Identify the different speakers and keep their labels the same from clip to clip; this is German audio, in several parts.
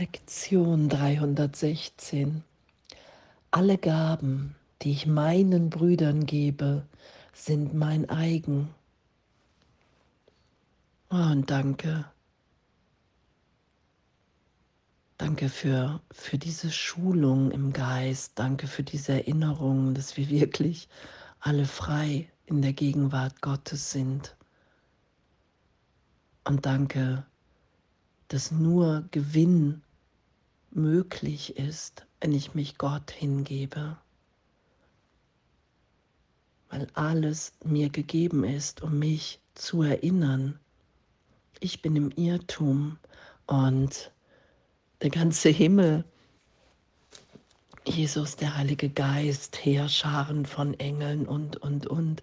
Speaker 1: Lektion 316. Alle Gaben, die ich meinen Brüdern gebe, sind mein eigen. Oh, und danke. Danke für, für diese Schulung im Geist. Danke für diese Erinnerung, dass wir wirklich alle frei in der Gegenwart Gottes sind. Und danke, dass nur Gewinn möglich ist, wenn ich mich Gott hingebe, weil alles mir gegeben ist, um mich zu erinnern. Ich bin im Irrtum und der ganze Himmel, Jesus, der Heilige Geist, Heerscharen von Engeln und, und, und,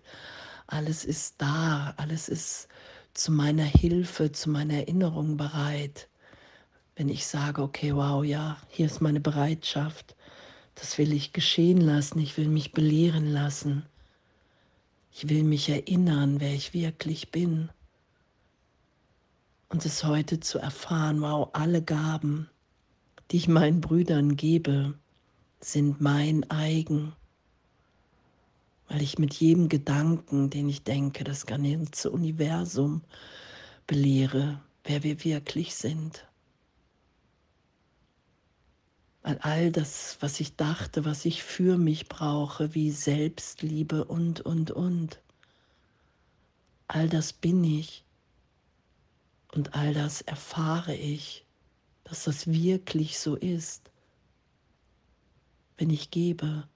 Speaker 1: alles ist da, alles ist zu meiner Hilfe, zu meiner Erinnerung bereit wenn ich sage, okay, wow, ja, hier ist meine Bereitschaft, das will ich geschehen lassen, ich will mich belehren lassen, ich will mich erinnern, wer ich wirklich bin. Und es heute zu erfahren, wow, alle Gaben, die ich meinen Brüdern gebe, sind mein eigen. Weil ich mit jedem Gedanken, den ich denke, das ganze Universum belehre, wer wir wirklich sind. Weil all das, was ich dachte, was ich für mich brauche, wie Selbstliebe und, und, und, all das bin ich. Und all das erfahre ich, dass das wirklich so ist, wenn ich gebe,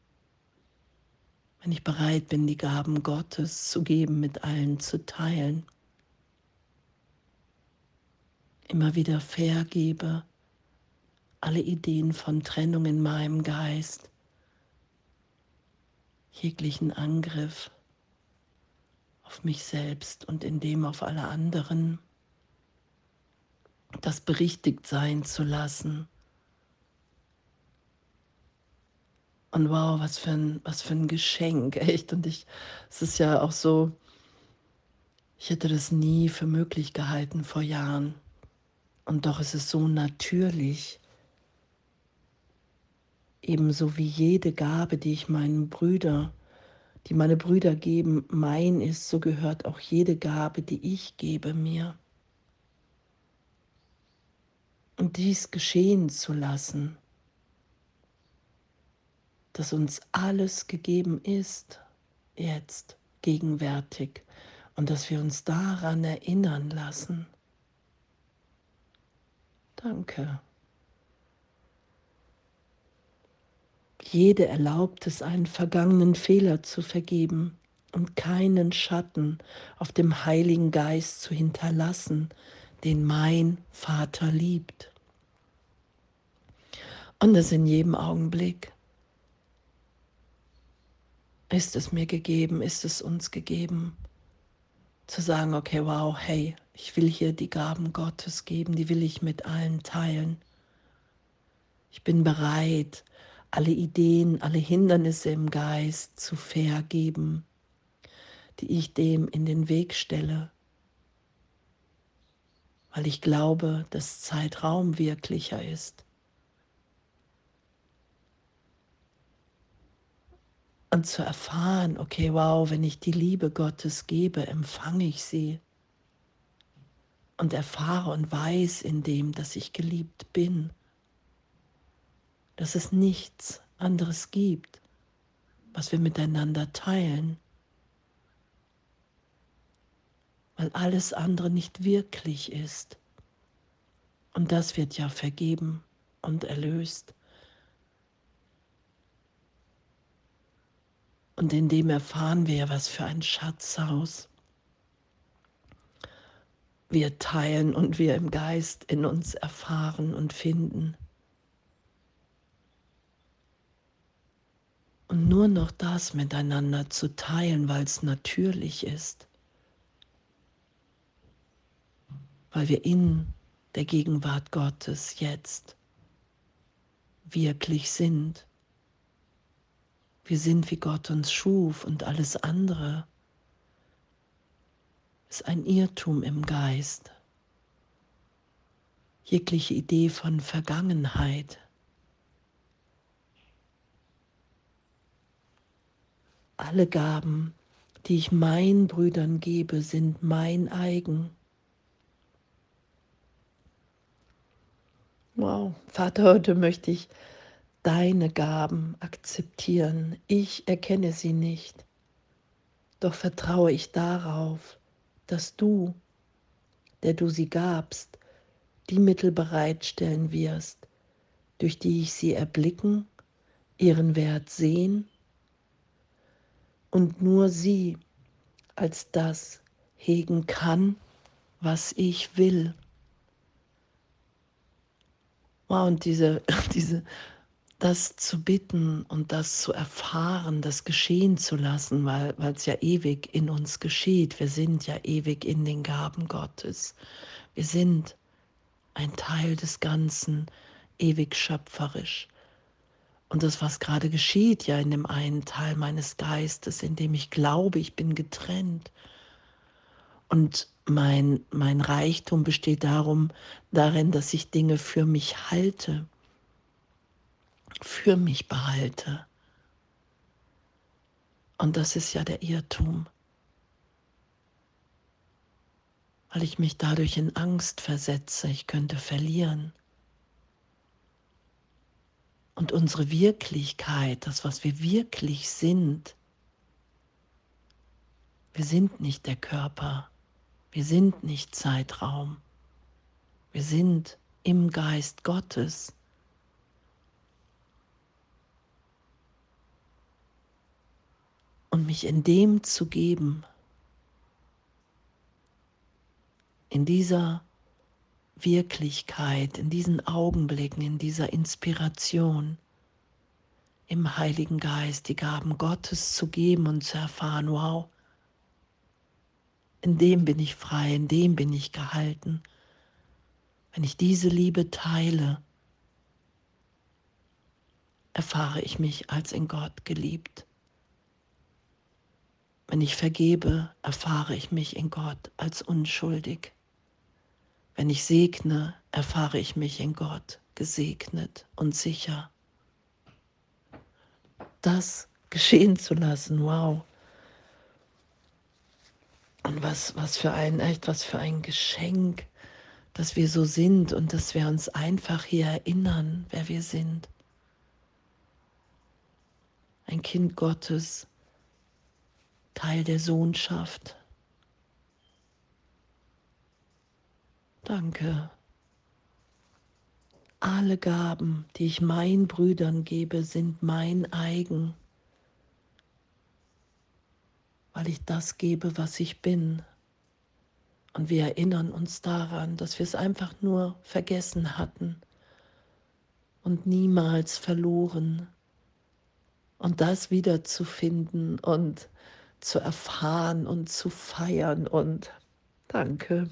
Speaker 1: wenn ich bereit bin, die Gaben Gottes zu geben, mit allen zu teilen, immer wieder vergebe, alle Ideen von Trennung in meinem Geist, jeglichen Angriff auf mich selbst und in dem auf alle anderen, das berichtigt sein zu lassen. Und wow, was für ein, was für ein Geschenk, echt. Und ich, es ist ja auch so, ich hätte das nie für möglich gehalten vor Jahren. Und doch ist es so natürlich, ebenso wie jede Gabe, die ich meinen Brüder, die meine Brüder geben, mein ist, so gehört auch jede Gabe, die ich gebe, mir. Und dies geschehen zu lassen, dass uns alles gegeben ist, jetzt, gegenwärtig, und dass wir uns daran erinnern lassen. Danke. Jede erlaubt es, einen vergangenen Fehler zu vergeben und keinen Schatten auf dem Heiligen Geist zu hinterlassen, den mein Vater liebt. Und das in jedem Augenblick. Ist es mir gegeben, ist es uns gegeben, zu sagen, okay, wow, hey, ich will hier die Gaben Gottes geben, die will ich mit allen teilen. Ich bin bereit, alle Ideen, alle Hindernisse im Geist zu vergeben, die ich dem in den Weg stelle, weil ich glaube, dass Zeitraum wirklicher ist. Und zu erfahren, okay, wow, wenn ich die Liebe Gottes gebe, empfange ich sie. Und erfahre und weiß in dem, dass ich geliebt bin dass es nichts anderes gibt, was wir miteinander teilen, weil alles andere nicht wirklich ist. Und das wird ja vergeben und erlöst. Und in dem erfahren wir, was für ein Schatzhaus wir teilen und wir im Geist in uns erfahren und finden. Und nur noch das miteinander zu teilen, weil es natürlich ist, weil wir in der Gegenwart Gottes jetzt wirklich sind. Wir sind, wie Gott uns schuf und alles andere ist ein Irrtum im Geist. jegliche Idee von Vergangenheit. Alle Gaben, die ich meinen Brüdern gebe, sind mein eigen. Wow, Vater, heute möchte ich deine Gaben akzeptieren. Ich erkenne sie nicht, doch vertraue ich darauf, dass du, der du sie gabst, die Mittel bereitstellen wirst, durch die ich sie erblicken, ihren Wert sehen und nur sie als das hegen kann, was ich will. Wow, und diese, diese, das zu bitten und das zu erfahren, das geschehen zu lassen, weil es ja ewig in uns geschieht. Wir sind ja ewig in den Gaben Gottes. Wir sind ein Teil des Ganzen, ewig schöpferisch. Und das, was gerade geschieht, ja in dem einen Teil meines Geistes, in dem ich glaube, ich bin getrennt. Und mein, mein Reichtum besteht darum, darin, dass ich Dinge für mich halte, für mich behalte. Und das ist ja der Irrtum, weil ich mich dadurch in Angst versetze, ich könnte verlieren. Und unsere Wirklichkeit, das, was wir wirklich sind, wir sind nicht der Körper, wir sind nicht Zeitraum, wir sind im Geist Gottes. Und mich in dem zu geben, in dieser Wirklichkeit, in diesen Augenblicken, in dieser Inspiration, im Heiligen Geist die Gaben Gottes zu geben und zu erfahren, wow, in dem bin ich frei, in dem bin ich gehalten. Wenn ich diese Liebe teile, erfahre ich mich als in Gott geliebt. Wenn ich vergebe, erfahre ich mich in Gott als unschuldig. Wenn ich segne, erfahre ich mich in Gott gesegnet und sicher. Das geschehen zu lassen, wow. Und was, was für ein, echt, was für ein Geschenk, dass wir so sind und dass wir uns einfach hier erinnern, wer wir sind. Ein Kind Gottes, Teil der Sohnschaft. Danke. Alle Gaben, die ich meinen Brüdern gebe, sind mein eigen, weil ich das gebe, was ich bin. Und wir erinnern uns daran, dass wir es einfach nur vergessen hatten und niemals verloren. Und das wiederzufinden und zu erfahren und zu feiern und danke.